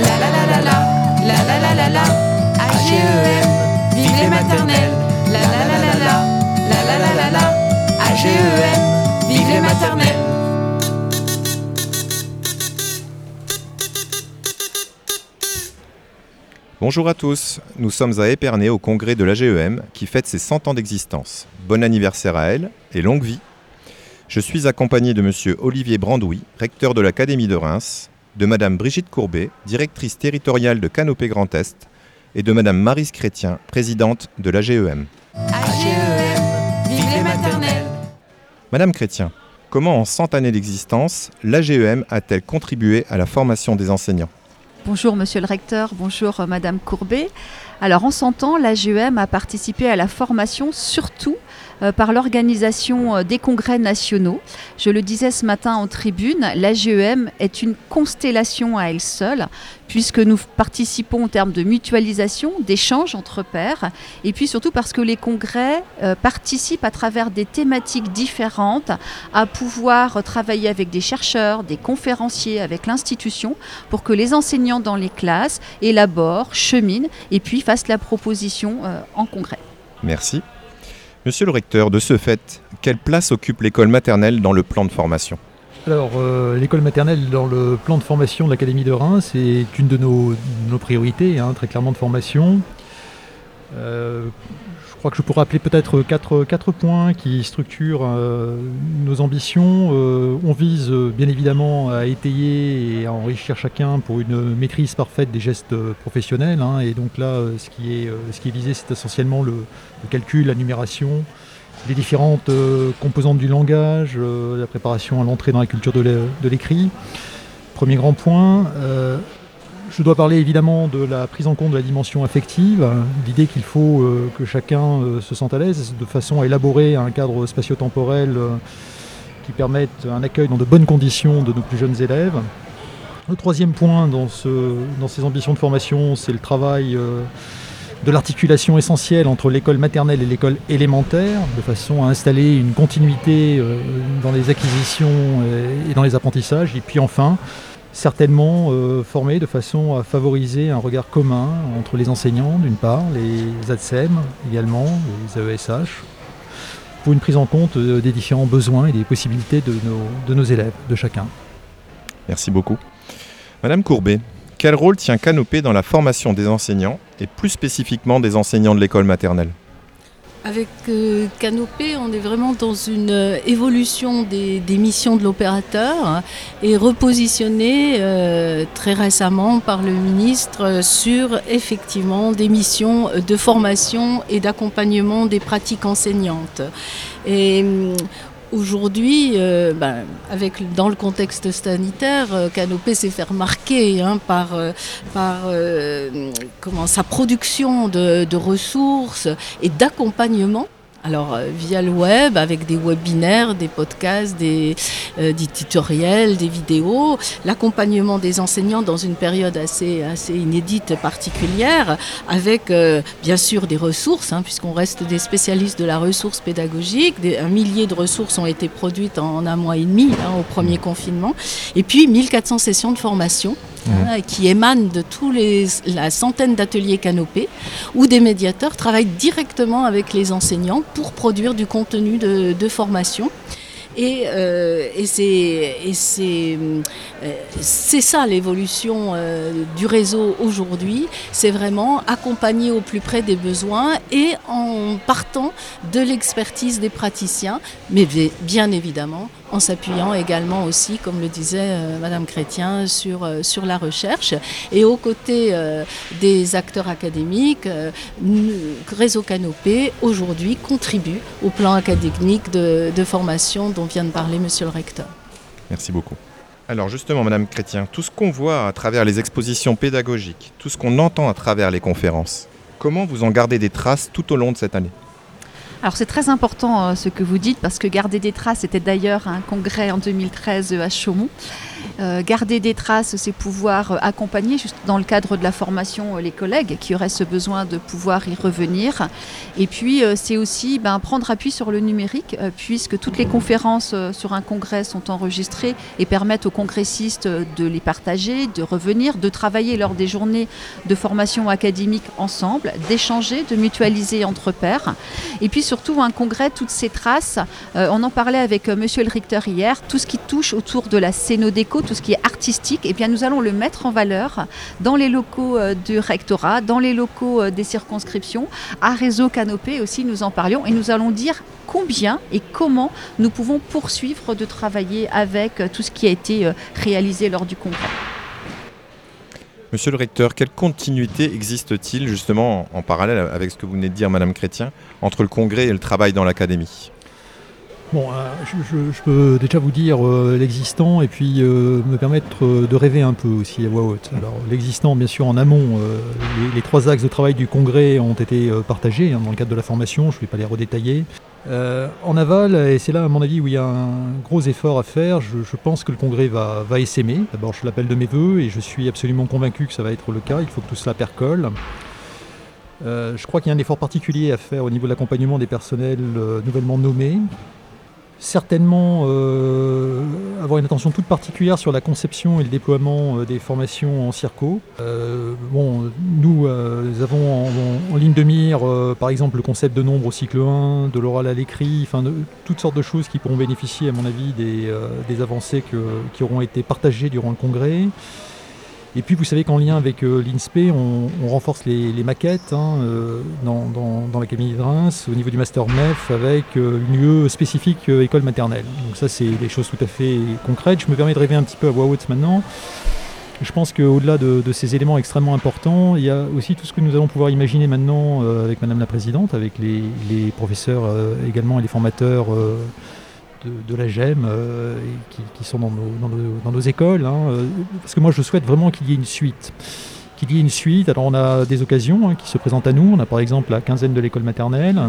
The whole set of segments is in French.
La la la la la, la la la la la, AGEM, vive les maternelles. La la la la la, la la la la la, AGEM, vive les maternelles. Bonjour à tous, nous sommes à Épernay au congrès de l'AGEM qui fête ses 100 ans d'existence. Bon anniversaire à elle et longue vie. Je suis accompagné de monsieur Olivier Brandouy, recteur de l'Académie de Reims, de madame Brigitte Courbet, directrice territoriale de Canopée Grand Est, et de madame Marise Chrétien, présidente de l'AGEM. AGEM, vive les maternelles. Madame Chrétien, comment en 100 années d'existence, l'AGEM a-t-elle contribué à la formation des enseignants? Bonjour Monsieur le Recteur, bonjour euh, Madame Courbet. Alors en 100 ans, l'AGEM a participé à la formation surtout euh, par l'organisation euh, des congrès nationaux. Je le disais ce matin en tribune, l'AGEM est une constellation à elle seule, puisque nous participons en termes de mutualisation, d'échanges entre pairs, et puis surtout parce que les congrès euh, participent à travers des thématiques différentes à pouvoir travailler avec des chercheurs, des conférenciers, avec l'institution, pour que les enseignants dans les classes élaborent, cheminent, et puis fassent la proposition euh, en congrès. Merci. Monsieur le recteur, de ce fait, quelle place occupe l'école maternelle dans le plan de formation? Alors, euh, l'école maternelle dans le plan de formation de l'Académie de Reims c'est une de nos, nos priorités, hein, très clairement de formation. Euh, crois que je pourrais rappeler peut-être quatre, quatre points qui structurent euh, nos ambitions. Euh, on vise euh, bien évidemment à étayer et à enrichir chacun pour une maîtrise parfaite des gestes euh, professionnels. hein. et donc là, euh, ce qui est, euh, ce qui visé, c'est essentiellement le, calcul, la numération, les différentes euh, composantes du langage, euh, la préparation à l'entrée dans la culture de l'écrit. Premier grand point. Je dois parler évidemment de la prise en compte de la dimension affective, l'idée qu'il faut euh, que chacun euh, se sente à l'aise de façon à élaborer un cadre spatio-temporel euh, qui permette un accueil dans de bonnes conditions de nos plus jeunes élèves. Le troisième point dans, ce- dans ces ambitions de formation, c'est le travail de l'articulation essentielle entre l'école maternelle et l'école élémentaire, de façon à installer une continuité dans les acquisitions et dans les apprentissages. Et puis enfin, certainement euh, former de façon à favoriser un regard commun entre les enseignants d'une part, les ADSEM également, les AESH, pour une prise en compte euh, des différents besoins et des possibilités de nos, de nos élèves, de chacun. Merci beaucoup. Madame Courbet, quel rôle tient Canopée dans la formation des enseignants et plus spécifiquement des enseignants de l'école maternelle? Avec euh, Canopée, on est vraiment dans une euh, évolution des, missions de l'opérateur et repositionné euh, très récemment par le ministre euh, sur effectivement des missions de formation et d'accompagnement des pratiques enseignantes. Hum, Aujourd'hui, euh, ben, dans le contexte sanitaire, euh, Canopée s'est fait remarquer hein, par, euh, sa production de ressources et d'accompagnement. Alors euh, via le web, avec des webinaires, des podcasts, des, euh, des tutoriels, des vidéos, l'accompagnement des enseignants dans une période assez, assez inédite, particulière, avec euh, bien sûr des ressources, hein, puisqu'on reste des spécialistes de la ressource pédagogique. Des, un millier de ressources ont été produites en, en un mois et demi hein, au premier confinement, et puis 1400 sessions de formation qui émanent de tous les la centaine d'ateliers canopés où des médiateurs travaillent directement avec les enseignants pour produire du contenu de, formation. Et, euh, et euh, c'est ça l'évolution euh, du réseau aujourd'hui. C'est vraiment accompagner au plus près des besoins et en partant de l'expertise des praticiens, mais bi- bien évidemment en s'appuyant également aussi, comme le disait euh, Madame Chrétien, sur, euh, sur la recherche. Et aux côtés euh, des acteurs académiques, Réseau Canopé aujourd'hui contribue au plan académique de, de formation dont vient de parler Monsieur le recteur. Merci beaucoup. Alors justement, Madame Chrétien, tout ce qu'on voit à travers les expositions pédagogiques, tout ce qu'on entend à travers les conférences, comment vous en gardez des traces tout au long de cette année? Alors c'est très important euh, ce que vous dites parce que garder des traces était d'ailleurs un congrès en 2013 à Chaumont. Euh, garder des traces, c'est pouvoir euh, accompagner, juste dans le cadre de la formation, euh, les collègues qui auraient ce besoin de pouvoir y revenir. Et puis, c'est aussi ben, prendre appui sur le numérique, puisque toutes les conférences sur un congrès sont enregistrées et permettent aux congressistes de les partager, de revenir, de travailler lors des journées de formation académique ensemble, d'échanger, de mutualiser entre pairs. Et puis surtout, un congrès, toutes ces traces, on en parlait avec monsieur le recteur hier, tout ce qui touche autour de la scénodéco, tout ce qui est artistique, eh bien nous allons le mettre en valeur dans les locaux euh, du rectorat, dans les locaux euh, des circonscriptions, à Réseau Canopé aussi, nous en parlions, et nous allons dire combien et comment nous pouvons poursuivre de travailler avec euh, tout ce qui a été réalisé lors du congrès. Monsieur le recteur, quelle continuité existe-t-il justement en parallèle avec ce que vous venez de dire, Madame Chrétien, entre le congrès et le travail dans l'académie? Bon, euh, je, peux déjà vous dire euh, l'existant et puis euh, me permettre de rêver un peu aussi à voix haute. Alors l'existant, bien sûr, en amont, les, trois axes de travail du congrès ont été partagés hein, dans le cadre de la formation, je ne vais pas les redétailler. en aval, et c'est là à mon avis où il y a un gros effort à faire, je, pense que le congrès va, va essaimer. D'abord, je l'appelle de mes voeux et je suis absolument convaincu que ça va être le cas, il faut que tout cela percole. je crois qu'il y a un effort particulier à faire au niveau de l'accompagnement des personnels nouvellement nommés certainement euh, avoir une attention toute particulière sur la conception et le déploiement euh, des formations en circo. Euh, bon, nous, avons en, ligne de mire, par exemple, le concept de nombre au cycle 1, de l'oral à l'écrit, enfin, toutes sortes de choses qui pourront bénéficier, à mon avis, des, avancées qui auront été partagées durant le congrès. Et puis vous savez qu'en lien avec euh, l'INSPE, on, renforce les, maquettes hein, euh, dans, l'Académie de Reims au niveau du Master MEF avec euh, une lieu spécifique école maternelle. Donc ça c'est des choses tout à fait concrètes. Je me permets de rêver un petit peu à voix haute maintenant. Je pense qu'au-delà de, ces éléments extrêmement importants, il y a aussi tout ce que nous allons pouvoir imaginer maintenant avec Madame la Présidente, avec les professeurs également et les formateurs de, la GEM euh, qui, sont dans nos, écoles. Hein, euh, parce que moi, je souhaite vraiment qu'il y ait une suite. Qu'il y ait une suite. Alors, on a des occasions hein, qui se présentent à nous. On a par exemple la quinzaine de l'école maternelle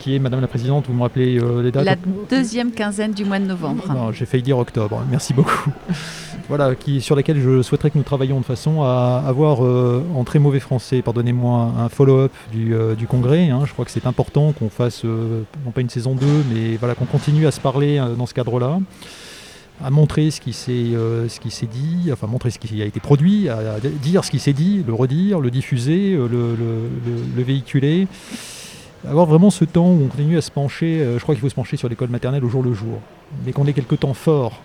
qui est, Madame la Présidente, vous me rappelez euh, les dates La deuxième quinzaine du mois de novembre. J'ai failli dire octobre, merci beaucoup. voilà, qui, sur laquelle je souhaiterais que nous travaillions de façon à avoir, euh, en très mauvais français, pardonnez-moi, un follow-up du, euh, congrès. Hein. Je crois que c'est important qu'on fasse, non pas une saison 2, mais voilà, qu'on continue à se parler dans ce cadre-là à montrer ce qui s'est dit, enfin montrer ce qui a été produit, à, dire ce qui s'est dit, le redire, le diffuser, le véhiculer avoir vraiment ce temps où on continue à se pencher, euh, je crois qu'il faut se pencher sur l'école maternelle au jour le jour, mais qu'on ait quelques temps forts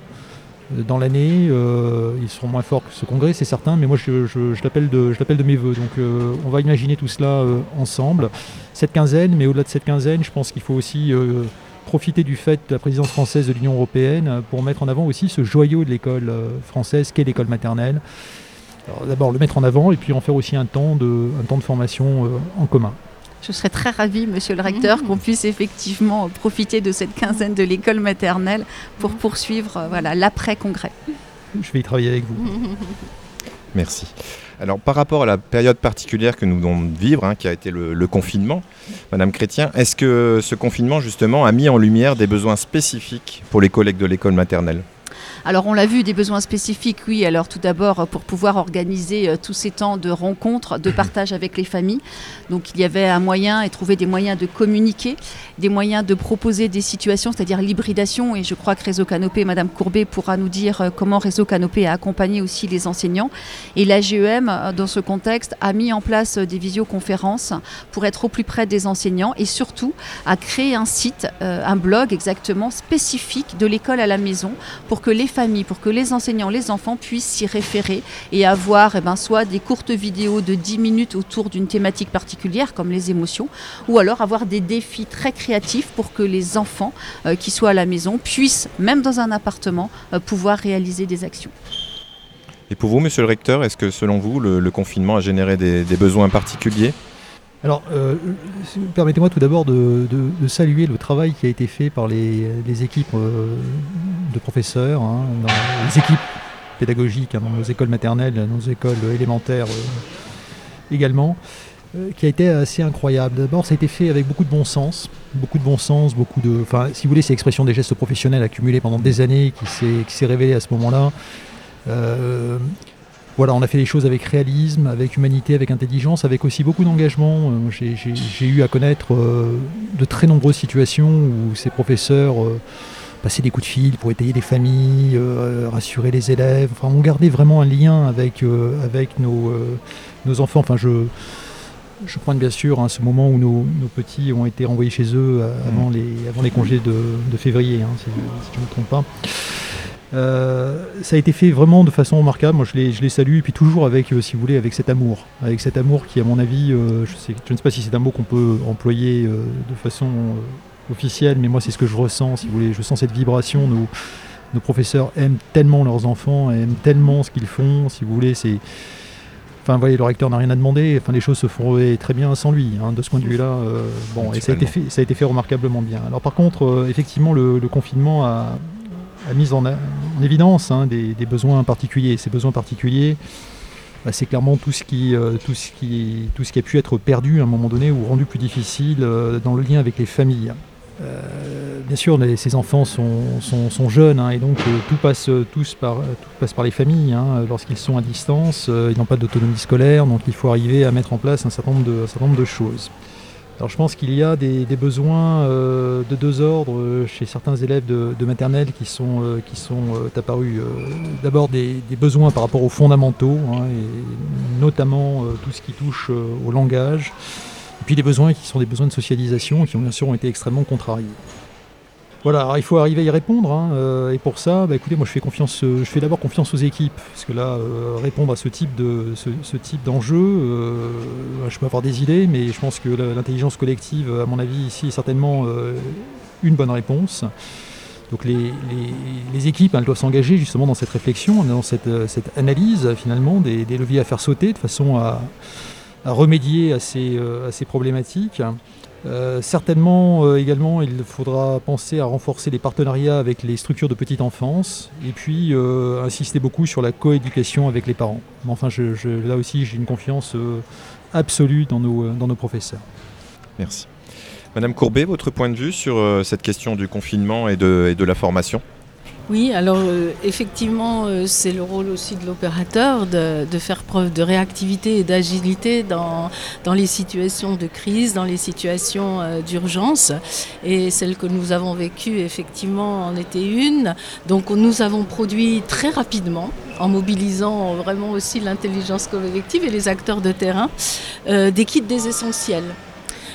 euh, dans l'année, euh, ils seront moins forts que ce congrès, c'est certain, mais moi je, l'appelle de, mes voeux. Donc on va imaginer tout cela ensemble. Cette quinzaine, mais au-delà de cette quinzaine, je pense qu'il faut aussi profiter du fait de la présidence française de l'Union européenne pour mettre en avant aussi ce joyau de l'école française qu'est l'école maternelle. D'abord le mettre en avant et puis en faire aussi un temps de formation en commun. Je serais très ravie, monsieur le recteur, qu'on puisse effectivement profiter de cette quinzaine de l'école maternelle pour poursuivre euh, voilà, l'après-congrès. Je vais y travailler avec vous. Merci. Alors par rapport à la période particulière que nous venons de vivre, hein, qui a été le, le confinement, Madame Chrétien, est-ce que ce confinement justement a mis en lumière des besoins spécifiques pour les collègues de l'école maternelle? Alors on l'a vu, des besoins spécifiques, oui. Alors tout d'abord, pour pouvoir organiser euh, tous ces temps de rencontres, de partage avec les familles. Donc il y avait un moyen et trouver des moyens de communiquer, des moyens de proposer des situations, c'est-à-dire l'hybridation. Et je crois que Réseau Canopé, Madame Courbet pourra nous dire euh, comment Réseau Canopé a accompagné aussi les enseignants. Et la GEM, euh, dans ce contexte, a mis en place des visioconférences pour être au plus près des enseignants et surtout a créé un site, un blog exactement spécifique de l'école à la maison pour que les familles, pour que les enseignants, les enfants puissent s'y référer et avoir eh ben, soit des courtes vidéos de 10 minutes autour d'une thématique particulière comme les émotions, ou alors avoir des défis très créatifs pour que les enfants euh, qui soient à la maison puissent, même dans un appartement, euh, pouvoir réaliser des actions. Et pour vous, monsieur le recteur, est-ce que selon vous, le, confinement a généré des, besoins particuliers? Alors, euh, permettez-moi tout d'abord de, saluer le travail qui a été fait par les, équipes de professeurs, hein, les équipes pédagogiques, hein, dans nos écoles maternelles, dans nos écoles élémentaires euh, également. qui a été assez incroyable. D'abord, ça a été fait avec beaucoup de bon sens, beaucoup de bon sens, beaucoup de, enfin, si vous voulez, c'est l'expression des gestes professionnels accumulés pendant des années, qui s'est révélé à ce moment-là. Voilà, on a fait les choses avec réalisme, avec humanité, avec intelligence, avec aussi beaucoup d'engagement. J'ai eu à connaître de très nombreuses situations où ces professeurs passer des coups de fil pour étayer les familles, euh, rassurer les élèves. Enfin, on gardait vraiment un lien avec, euh, avec nos, euh, nos, enfants. Enfin, je, je pointe bien sûr hein, ce moment où nos, petits ont été renvoyés chez eux avant, mm. les, avant les congés de, février, hein, si, je ne me trompe pas. Ça a été fait vraiment de façon remarquable. Moi, je les, je les salue, et puis toujours avec, si vous voulez, avec cet amour, avec cet amour qui, à mon avis, je, sais, je ne sais pas si c'est un mot qu'on peut employer de façon officielle, mais moi c'est ce que je ressens, si vous voulez, je sens cette vibration. Nos, nos professeurs aiment tellement leurs enfants, aiment tellement ce qu'ils font, si vous voulez, c'est... Enfin, voyez, le recteur n'a rien à demander. Enfin, les choses se font très bien sans lui. Hein, de ce point de vue-là, euh, bon, et ça a été fait, ça a été fait remarquablement bien. Alors, par contre, euh, effectivement, le, confinement a, mis en, évidence hein, des, besoins particuliers. Ces besoins particuliers, bah, c'est clairement tout ce, qui, euh, tout, ce qui, tout ce qui a pu être perdu à un moment donné ou rendu plus difficile dans le lien avec les familles. Euh, bien sûr, ces enfants sont, jeunes hein, et donc euh, tout, passe, tous par, tout passe par les familles. Hein. Lorsqu'ils sont à distance, euh, ils n'ont pas d'autonomie scolaire, donc il faut arriver à mettre en place un certain nombre de choses. Je pense qu'il y a des, besoins de deux ordres chez certains élèves de, maternelle qui sont, sont apparus. D'abord des, besoins par rapport aux fondamentaux, hein, et notamment tout ce qui touche au langage. Et puis des besoins qui sont des besoins de socialisation qui ont bien sûr ont été extrêmement contrariés. Voilà, il faut arriver à y répondre. Hein, euh, et pour ça, bah, écoutez, moi je fais confiance, euh, je fais d'abord confiance aux équipes, parce que là, euh, répondre à ce type de d'enjeu, je peux avoir des idées, mais je pense que l'intelligence collective, à mon avis, ici est certainement une bonne réponse. Donc les, équipes, elles doivent s'engager justement dans cette réflexion, dans cette, analyse finalement des, leviers à faire sauter de façon à, remédier à ces, problématiques. Euh, certainement euh, également, il faudra penser à renforcer les partenariats avec les structures de petite enfance et puis insister beaucoup sur la coéducation avec les parents. Mais enfin, là aussi, j'ai une confiance absolue dans nos, professeurs. Merci. Madame Courbet, votre point de vue sur cette question du confinement et de la formation? Oui, alors euh, effectivement, euh, c'est le rôle aussi de l'opérateur de, faire preuve de réactivité et d'agilité dans, les situations de crise, dans les situations euh, d'urgence. Et celle que nous avons vécue, effectivement, en était une. Donc nous avons produit très rapidement, en mobilisant vraiment aussi l'intelligence collective et les acteurs de terrain, des kits des essentiels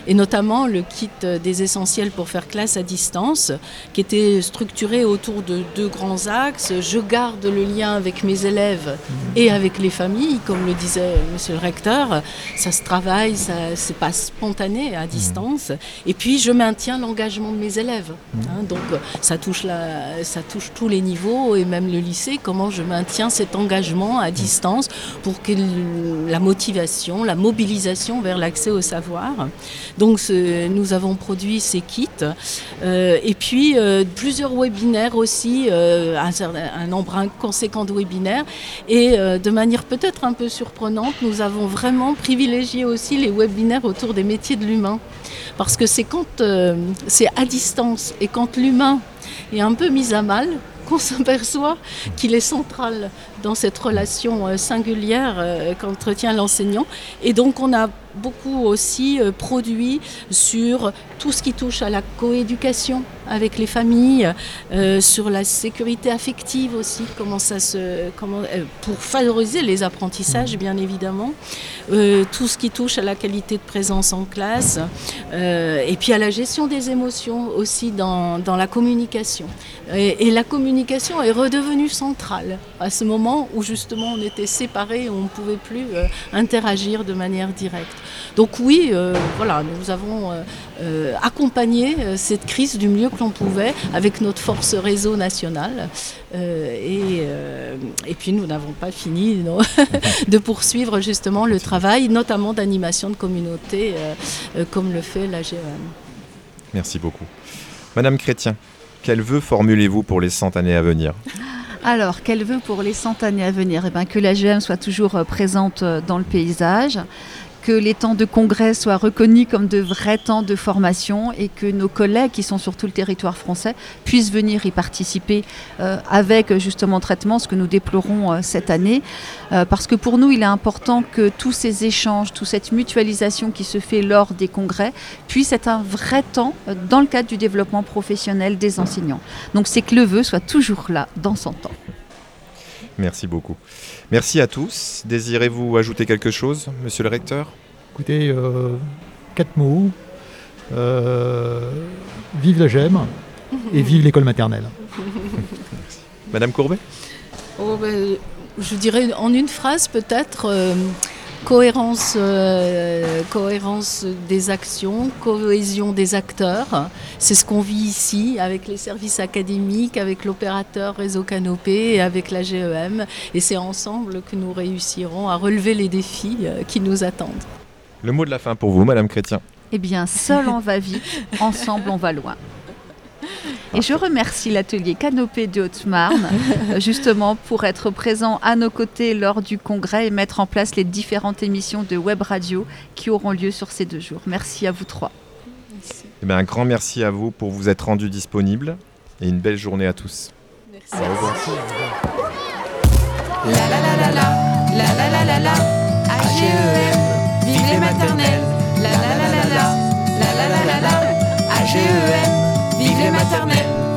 et notamment le kit des essentiels pour faire classe à distance, qui était structuré autour de deux grands axes. Je garde le lien avec mes élèves et avec les familles, comme le disait monsieur le recteur. Ça se travaille, ça c'est pas spontané à distance. Et puis je maintiens l'engagement de mes élèves. Hein. donc ça touche, la, ça touche tous les niveaux et même le lycée. Comment je maintiens cet engagement à distance pour que la motivation, la mobilisation vers l'accès au savoir. Donc nous avons produit ces kits euh, et puis euh, plusieurs webinaires aussi, euh, un, nombre conséquent de webinaires. Et de manière peut-être un peu surprenante, nous avons vraiment privilégié aussi les webinaires autour des métiers de l'humain. Parce que c'est quand c'est à distance et quand l'humain est un peu mis à mal qu'on s'aperçoit qu'il est central dans cette relation singulière qu'entretient l'enseignant. Et donc on a beaucoup aussi euh, produit sur tout ce qui touche à la coéducation avec les familles, euh, sur la sécurité affective aussi, comment ça se, comment, euh, pour favoriser les apprentissages bien évidemment, tout ce qui touche à la qualité de présence en classe, et puis à la gestion des émotions aussi dans, dans la communication. Et, et, la communication est redevenue centrale à ce moment où justement on était séparés, on ne pouvait plus interagir de manière directe. Donc oui, euh, voilà, nous avons euh, euh, accompagné cette crise du mieux que l'on pouvait avec notre force réseau national. Et, puis nous n'avons pas fini de poursuivre justement le travail, notamment d'animation de communauté, comme le fait la GEM. Merci beaucoup. Madame Chrétien, quel vœu formulez-vous pour les cent années à venir? Alors, quel vœu pour les cent années à venir? Eh bien, Que la GEM soit toujours présente dans le paysage, que les temps de congrès soient reconnus comme de vrais temps de formation et que nos collègues qui sont sur tout le territoire français puissent venir y participer euh, avec justement traitement, ce que nous déplorons euh, cette année. Euh, parce que pour nous, il est important que tous ces échanges, toute cette mutualisation qui se fait lors des congrès puisse être un vrai temps dans le cadre du développement professionnel des enseignants. Donc c'est que le vœu soit toujours là dans son temps. Merci beaucoup. Merci à tous. Désirez-vous ajouter quelque chose, monsieur le recteur? Écoutez, euh, quatre mots. Euh, vive la GEM et vive l'école maternelle. Madame Courbet? Oh, ben, Je dirais en une phrase peut-être. Euh, cohérence, euh, cohérence des actions, cohésion des acteurs. C'est ce qu'on vit ici avec les services académiques, avec l'opérateur réseau Canopé et avec la GEM. Et c'est ensemble que nous réussirons à relever les défis euh, qui nous attendent. Le mot de la fin pour vous, Madame Chrétien. Eh bien, seul on va vite, ensemble on va loin. Et je remercie l'atelier Canopée de Haute-Marne, justement pour être présent à nos côtés lors du congrès et mettre en place les différentes émissions de web radio qui auront lieu sur ces deux jours. Merci à vous trois. Eh bien, un grand merci à vous pour vous être rendu disponible et une belle journée à tous. Merci. La la la la la, la la la la la, AGEM, vive les maternelles. La la la la la, la la la la la, AGEM. Maternelles